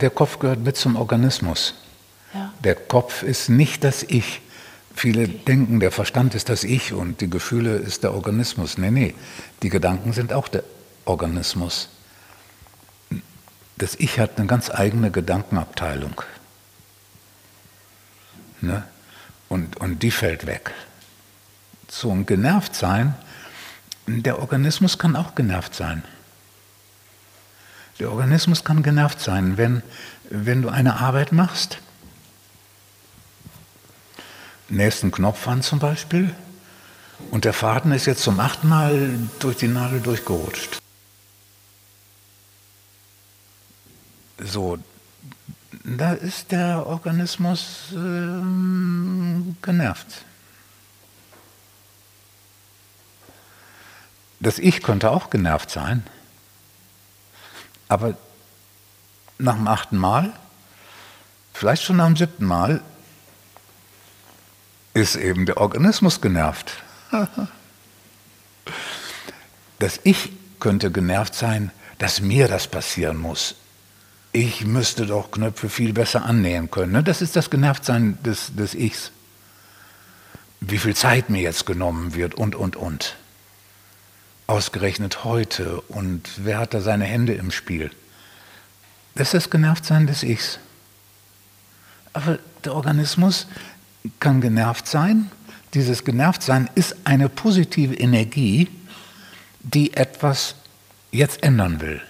Der Kopf gehört mit zum Organismus. Ja. Der Kopf ist nicht das Ich. Viele denken, der Verstand ist das Ich und die Gefühle ist der Organismus. Nee, nee, die Gedanken sind auch der Organismus. Das Ich hat eine ganz eigene Gedankenabteilung. Ne? Und, und die fällt weg. So ein genervt sein, der Organismus kann auch genervt sein. Der Organismus kann genervt sein, wenn, wenn du eine Arbeit machst nächsten Knopf an zum Beispiel und der Faden ist jetzt zum achten Mal durch die Nadel durchgerutscht. So, da ist der Organismus äh, genervt. Das Ich könnte auch genervt sein, aber nach dem achten Mal, vielleicht schon nach dem siebten Mal, ist eben der Organismus genervt. Das Ich könnte genervt sein, dass mir das passieren muss. Ich müsste doch Knöpfe viel besser annähen können. Ne? Das ist das Genervtsein des, des Ichs. Wie viel Zeit mir jetzt genommen wird und, und, und. Ausgerechnet heute und wer hat da seine Hände im Spiel. Das ist das Genervtsein des Ichs. Aber der Organismus kann genervt sein. Dieses Genervtsein ist eine positive Energie, die etwas jetzt ändern will.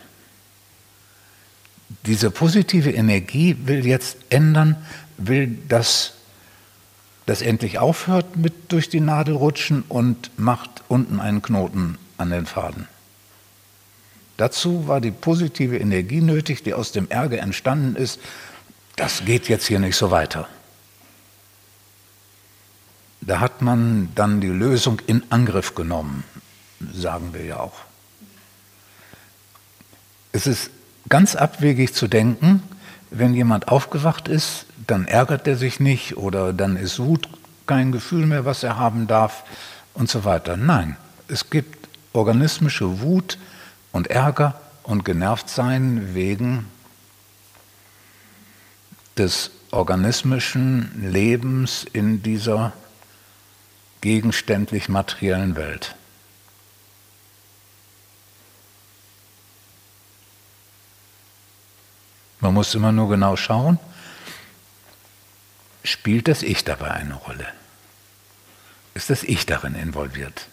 Diese positive Energie will jetzt ändern, will, dass das endlich aufhört mit durch die Nadel rutschen und macht unten einen Knoten an den Faden. Dazu war die positive Energie nötig, die aus dem Ärger entstanden ist. Das geht jetzt hier nicht so weiter. Da hat man dann die Lösung in Angriff genommen, sagen wir ja auch. Es ist ganz abwegig zu denken, wenn jemand aufgewacht ist, dann ärgert er sich nicht oder dann ist Wut kein Gefühl mehr, was er haben darf und so weiter. Nein, es gibt organismische Wut und Ärger und Genervtsein wegen des organismischen Lebens in dieser gegenständlich materiellen Welt. Man muss immer nur genau schauen, spielt das Ich dabei eine Rolle? Ist das Ich darin involviert?